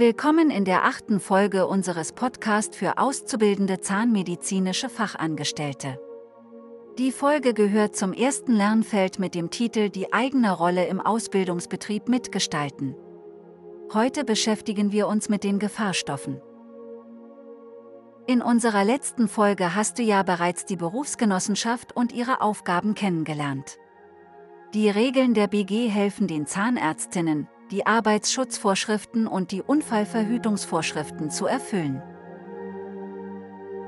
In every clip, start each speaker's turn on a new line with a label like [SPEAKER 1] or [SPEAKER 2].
[SPEAKER 1] Willkommen in der achten Folge unseres Podcasts für auszubildende zahnmedizinische Fachangestellte. Die Folge gehört zum ersten Lernfeld mit dem Titel Die eigene Rolle im Ausbildungsbetrieb mitgestalten. Heute beschäftigen wir uns mit den Gefahrstoffen. In unserer letzten Folge hast du ja bereits die Berufsgenossenschaft und ihre Aufgaben kennengelernt. Die Regeln der BG helfen den Zahnärztinnen, die Arbeitsschutzvorschriften und die Unfallverhütungsvorschriften zu erfüllen.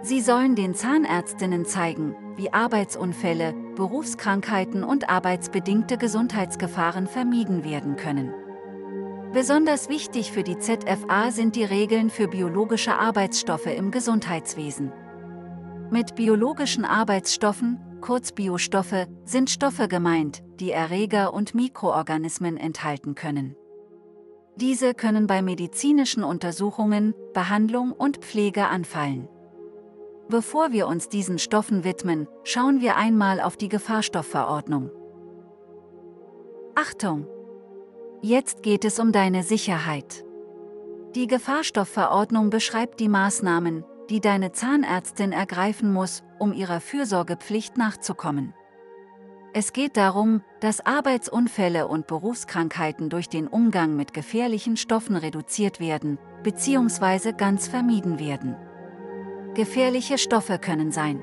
[SPEAKER 1] Sie sollen den Zahnärztinnen zeigen, wie Arbeitsunfälle, Berufskrankheiten und arbeitsbedingte Gesundheitsgefahren vermieden werden können. Besonders wichtig für die ZFA sind die Regeln für biologische Arbeitsstoffe im Gesundheitswesen. Mit biologischen Arbeitsstoffen, kurz Biostoffe, sind Stoffe gemeint, die Erreger und Mikroorganismen enthalten können. Diese können bei medizinischen Untersuchungen, Behandlung und Pflege anfallen. Bevor wir uns diesen Stoffen widmen, schauen wir einmal auf die Gefahrstoffverordnung. Achtung! Jetzt geht es um deine Sicherheit. Die Gefahrstoffverordnung beschreibt die Maßnahmen, die deine Zahnärztin ergreifen muss, um ihrer Fürsorgepflicht nachzukommen. Es geht darum, dass Arbeitsunfälle und Berufskrankheiten durch den Umgang mit gefährlichen Stoffen reduziert werden bzw. ganz vermieden werden. Gefährliche Stoffe können sein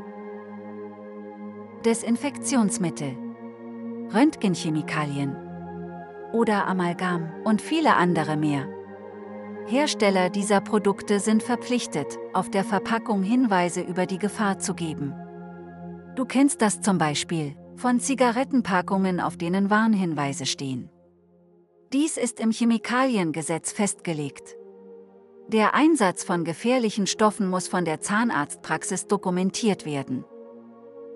[SPEAKER 1] Desinfektionsmittel, Röntgenchemikalien oder Amalgam und viele andere mehr. Hersteller dieser Produkte sind verpflichtet, auf der Verpackung Hinweise über die Gefahr zu geben. Du kennst das zum Beispiel von Zigarettenpackungen, auf denen Warnhinweise stehen. Dies ist im Chemikaliengesetz festgelegt. Der Einsatz von gefährlichen Stoffen muss von der Zahnarztpraxis dokumentiert werden.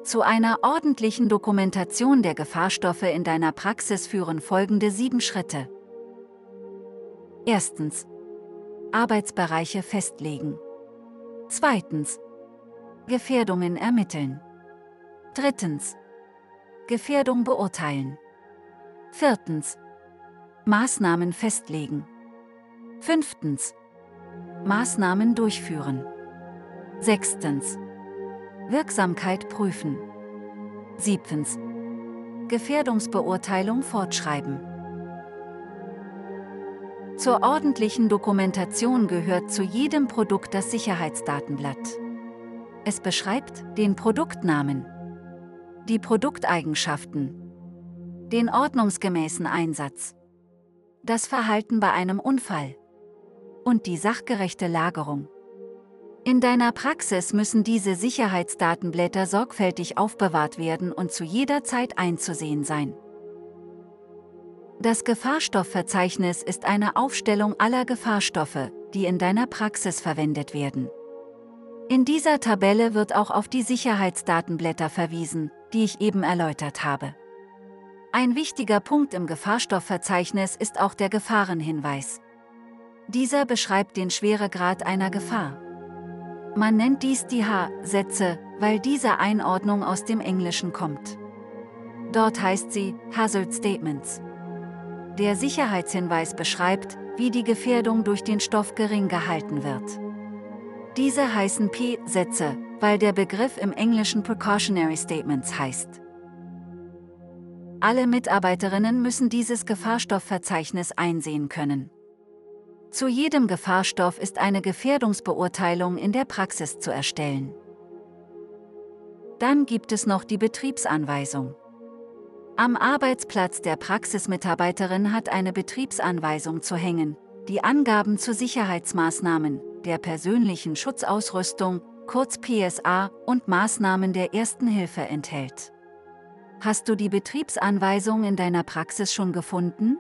[SPEAKER 1] Zu einer ordentlichen Dokumentation der Gefahrstoffe in deiner Praxis führen folgende sieben Schritte. Erstens. Arbeitsbereiche festlegen. Zweitens. Gefährdungen ermitteln. Drittens. Gefährdung beurteilen. Viertens. Maßnahmen festlegen. Fünftens. Maßnahmen durchführen. Sechstens. Wirksamkeit prüfen. Siebtens. Gefährdungsbeurteilung fortschreiben. Zur ordentlichen Dokumentation gehört zu jedem Produkt das Sicherheitsdatenblatt. Es beschreibt den Produktnamen, die Produkteigenschaften, den ordnungsgemäßen Einsatz, das Verhalten bei einem Unfall und die sachgerechte Lagerung. In deiner Praxis müssen diese Sicherheitsdatenblätter sorgfältig aufbewahrt werden und zu jeder Zeit einzusehen sein. Das Gefahrstoffverzeichnis ist eine Aufstellung aller Gefahrstoffe, die in deiner Praxis verwendet werden. In dieser Tabelle wird auch auf die Sicherheitsdatenblätter verwiesen, die ich eben erläutert habe. Ein wichtiger Punkt im Gefahrstoffverzeichnis ist auch der Gefahrenhinweis. Dieser beschreibt den Schweregrad einer Gefahr. Man nennt dies die H-Sätze, weil diese Einordnung aus dem Englischen kommt. Dort heißt sie Hazard Statements. Der Sicherheitshinweis beschreibt, wie die Gefährdung durch den Stoff gering gehalten wird. Diese heißen P-Sätze, weil der Begriff im Englischen Precautionary Statements heißt. Alle Mitarbeiterinnen müssen dieses Gefahrstoffverzeichnis einsehen können. Zu jedem Gefahrstoff ist eine Gefährdungsbeurteilung in der Praxis zu erstellen. Dann gibt es noch die Betriebsanweisung. Am Arbeitsplatz der Praxismitarbeiterin hat eine Betriebsanweisung zu hängen, die Angaben zu Sicherheitsmaßnahmen, der persönlichen Schutzausrüstung, kurz PSA, und Maßnahmen der Ersten Hilfe enthält. Hast du die Betriebsanweisung in deiner Praxis schon gefunden?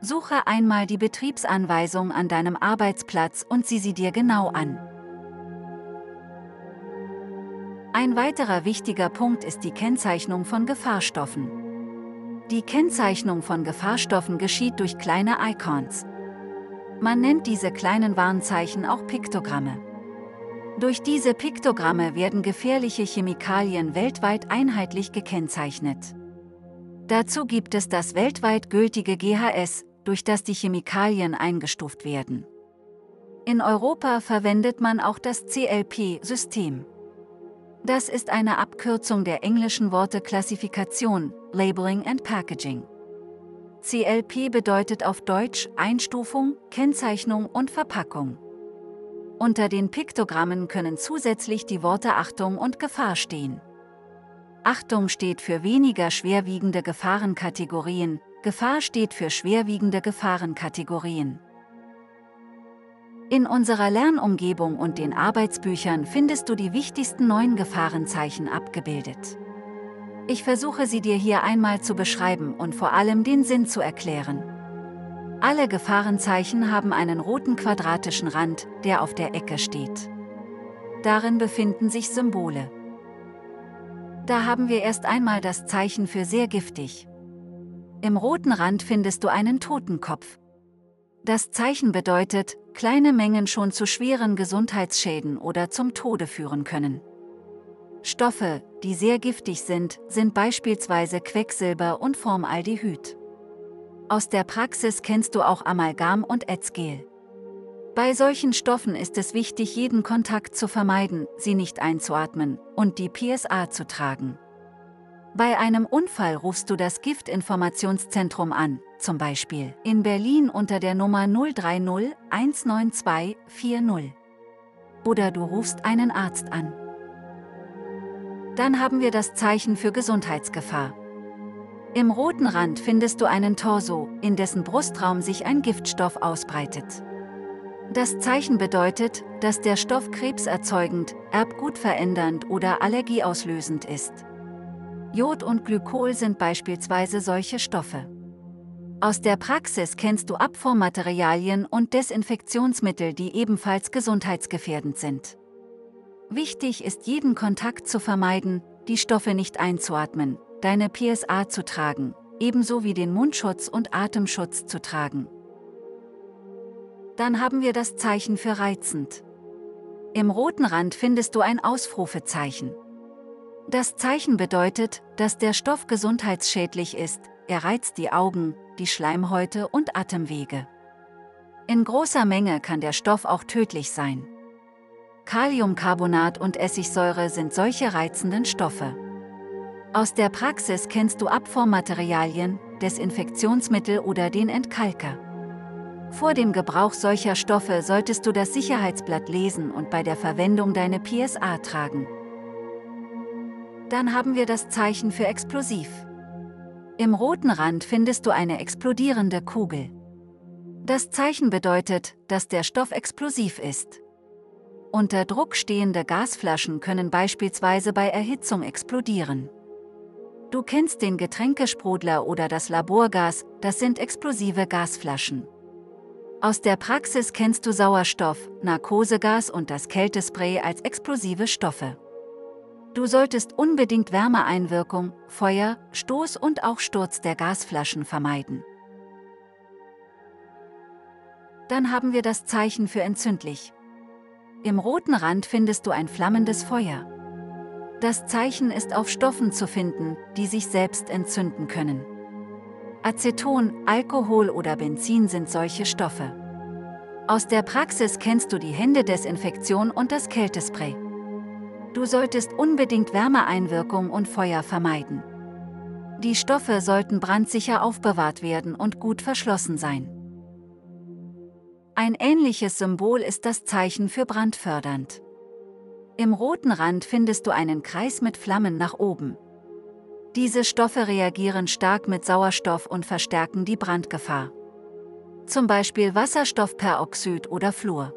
[SPEAKER 1] Suche einmal die Betriebsanweisung an deinem Arbeitsplatz und sieh sie dir genau an. Ein weiterer wichtiger Punkt ist die Kennzeichnung von Gefahrstoffen. Die Kennzeichnung von Gefahrstoffen geschieht durch kleine Icons. Man nennt diese kleinen Warnzeichen auch Piktogramme. Durch diese Piktogramme werden gefährliche Chemikalien weltweit einheitlich gekennzeichnet. Dazu gibt es das weltweit gültige GHS, durch das die Chemikalien eingestuft werden. In Europa verwendet man auch das CLP-System. Das ist eine Abkürzung der englischen Worte Klassifikation, Labeling and Packaging. CLP bedeutet auf Deutsch Einstufung, Kennzeichnung und Verpackung. Unter den Piktogrammen können zusätzlich die Worte Achtung und Gefahr stehen. Achtung steht für weniger schwerwiegende Gefahrenkategorien, Gefahr steht für schwerwiegende Gefahrenkategorien. In unserer Lernumgebung und den Arbeitsbüchern findest du die wichtigsten neun Gefahrenzeichen abgebildet. Ich versuche sie dir hier einmal zu beschreiben und vor allem den Sinn zu erklären. Alle Gefahrenzeichen haben einen roten quadratischen Rand, der auf der Ecke steht. Darin befinden sich Symbole. Da haben wir erst einmal das Zeichen für sehr giftig. Im roten Rand findest du einen Totenkopf. Das Zeichen bedeutet, kleine Mengen schon zu schweren Gesundheitsschäden oder zum Tode führen können. Stoffe, die sehr giftig sind, sind beispielsweise Quecksilber und Formaldehyd. Aus der Praxis kennst du auch Amalgam und Ätzgel. Bei solchen Stoffen ist es wichtig, jeden Kontakt zu vermeiden, sie nicht einzuatmen und die PSA zu tragen. Bei einem Unfall rufst du das Giftinformationszentrum an, zum Beispiel in Berlin unter der Nummer 030 192 40. Oder du rufst einen Arzt an. Dann haben wir das Zeichen für Gesundheitsgefahr. Im roten Rand findest du einen Torso, in dessen Brustraum sich ein Giftstoff ausbreitet. Das Zeichen bedeutet, dass der Stoff krebserzeugend, erbgutverändernd oder allergieauslösend ist. Jod und Glykol sind beispielsweise solche Stoffe. Aus der Praxis kennst du Abformmaterialien und Desinfektionsmittel, die ebenfalls gesundheitsgefährdend sind. Wichtig ist jeden Kontakt zu vermeiden, die Stoffe nicht einzuatmen, deine PSA zu tragen, ebenso wie den Mundschutz und Atemschutz zu tragen. Dann haben wir das Zeichen für reizend. Im roten Rand findest du ein Ausrufezeichen. Das Zeichen bedeutet, dass der Stoff gesundheitsschädlich ist, er reizt die Augen, die Schleimhäute und Atemwege. In großer Menge kann der Stoff auch tödlich sein. Kaliumcarbonat und Essigsäure sind solche reizenden Stoffe. Aus der Praxis kennst du Abformmaterialien, Desinfektionsmittel oder den Entkalker. Vor dem Gebrauch solcher Stoffe solltest du das Sicherheitsblatt lesen und bei der Verwendung deine PSA tragen. Dann haben wir das Zeichen für explosiv. Im roten Rand findest du eine explodierende Kugel. Das Zeichen bedeutet, dass der Stoff explosiv ist. Unter Druck stehende Gasflaschen können beispielsweise bei Erhitzung explodieren. Du kennst den Getränkesprudler oder das Laborgas, das sind explosive Gasflaschen. Aus der Praxis kennst du Sauerstoff, Narkosegas und das Kältespray als explosive Stoffe. Du solltest unbedingt Wärmeeinwirkung, Feuer, Stoß und auch Sturz der Gasflaschen vermeiden. Dann haben wir das Zeichen für entzündlich. Im roten Rand findest du ein flammendes Feuer. Das Zeichen ist auf Stoffen zu finden, die sich selbst entzünden können. Aceton, Alkohol oder Benzin sind solche Stoffe. Aus der Praxis kennst du die Händedesinfektion und das Kältespray. Du solltest unbedingt Wärmeeinwirkung und Feuer vermeiden. Die Stoffe sollten brandsicher aufbewahrt werden und gut verschlossen sein. Ein ähnliches Symbol ist das Zeichen für brandfördernd. Im roten Rand findest du einen Kreis mit Flammen nach oben. Diese Stoffe reagieren stark mit Sauerstoff und verstärken die Brandgefahr. Zum Beispiel Wasserstoffperoxid oder Fluor.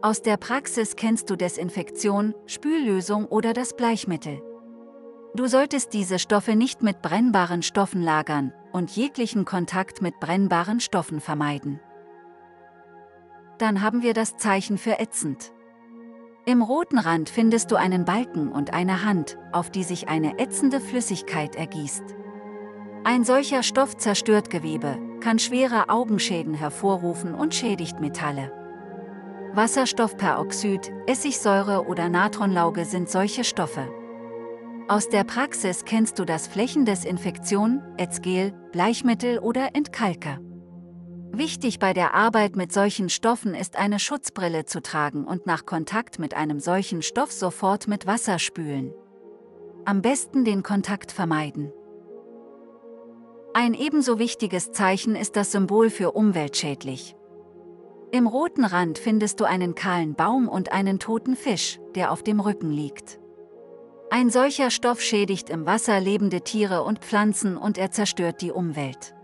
[SPEAKER 1] Aus der Praxis kennst du Desinfektion, Spüllösung oder das Bleichmittel. Du solltest diese Stoffe nicht mit brennbaren Stoffen lagern und jeglichen Kontakt mit brennbaren Stoffen vermeiden. Dann haben wir das Zeichen für ätzend. Im roten Rand findest du einen Balken und eine Hand, auf die sich eine ätzende Flüssigkeit ergießt. Ein solcher Stoff zerstört Gewebe, kann schwere Augenschäden hervorrufen und schädigt Metalle. Wasserstoffperoxid, Essigsäure oder Natronlauge sind solche Stoffe. Aus der Praxis kennst du das Flächendesinfektion, Ätzgel, Bleichmittel oder Entkalker. Wichtig bei der Arbeit mit solchen Stoffen ist eine Schutzbrille zu tragen und nach Kontakt mit einem solchen Stoff sofort mit Wasser spülen. Am besten den Kontakt vermeiden. Ein ebenso wichtiges Zeichen ist das Symbol für umweltschädlich. Im roten Rand findest du einen kahlen Baum und einen toten Fisch, der auf dem Rücken liegt. Ein solcher Stoff schädigt im Wasser lebende Tiere und Pflanzen und er zerstört die Umwelt.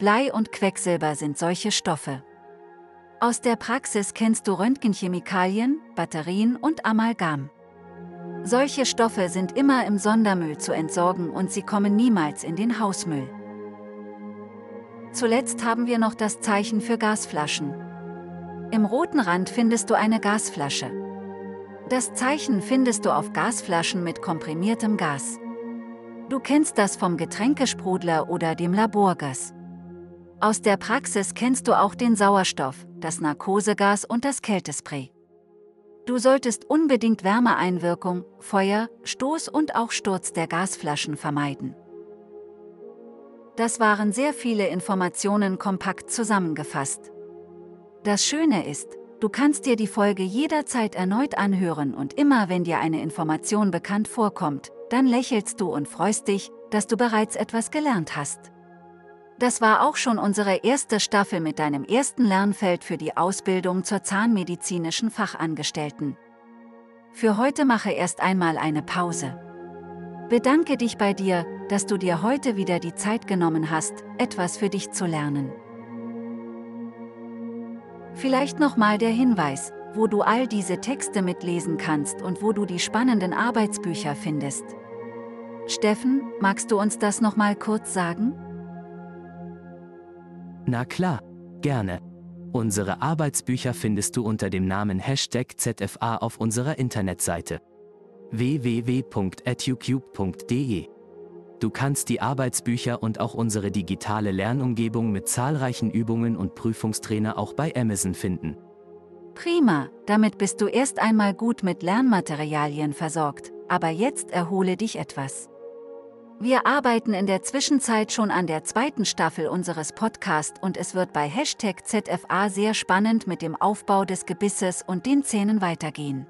[SPEAKER 1] Blei und Quecksilber sind solche Stoffe. Aus der Praxis kennst du Röntgenchemikalien, Batterien und Amalgam. Solche Stoffe sind immer im Sondermüll zu entsorgen und sie kommen niemals in den Hausmüll. Zuletzt haben wir noch das Zeichen für Gasflaschen. Im roten Rand findest du eine Gasflasche. Das Zeichen findest du auf Gasflaschen mit komprimiertem Gas. Du kennst das vom Getränkesprudler oder dem Laborgas. Aus der Praxis kennst du auch den Sauerstoff, das Narkosegas und das Kältespray. Du solltest unbedingt Wärmeeinwirkung, Feuer, Stoß und auch Sturz der Gasflaschen vermeiden. Das waren sehr viele Informationen kompakt zusammengefasst. Das Schöne ist, du kannst dir die Folge jederzeit erneut anhören und immer wenn dir eine Information bekannt vorkommt, dann lächelst du und freust dich, dass du bereits etwas gelernt hast. Das war auch schon unsere erste Staffel mit deinem ersten Lernfeld für die Ausbildung zur zahnmedizinischen Fachangestellten. Für heute mache erst einmal eine Pause. Bedanke dich bei dir, dass du dir heute wieder die Zeit genommen hast, etwas für dich zu lernen. Vielleicht nochmal der Hinweis, wo du all diese Texte mitlesen kannst und wo du die spannenden Arbeitsbücher findest. Steffen, magst du uns das nochmal kurz sagen?
[SPEAKER 2] Na klar, gerne. Unsere Arbeitsbücher findest du unter dem Namen Hashtag ZFA auf unserer Internetseite www.educube.de. Du kannst die Arbeitsbücher und auch unsere digitale Lernumgebung mit zahlreichen Übungen und Prüfungstrainer auch bei Amazon finden.
[SPEAKER 1] Prima, damit bist du erst einmal gut mit Lernmaterialien versorgt, aber jetzt erhole dich etwas. Wir arbeiten in der Zwischenzeit schon an der zweiten Staffel unseres Podcasts und es wird bei Hashtag ZFA sehr spannend mit dem Aufbau des Gebisses und den Zähnen weitergehen.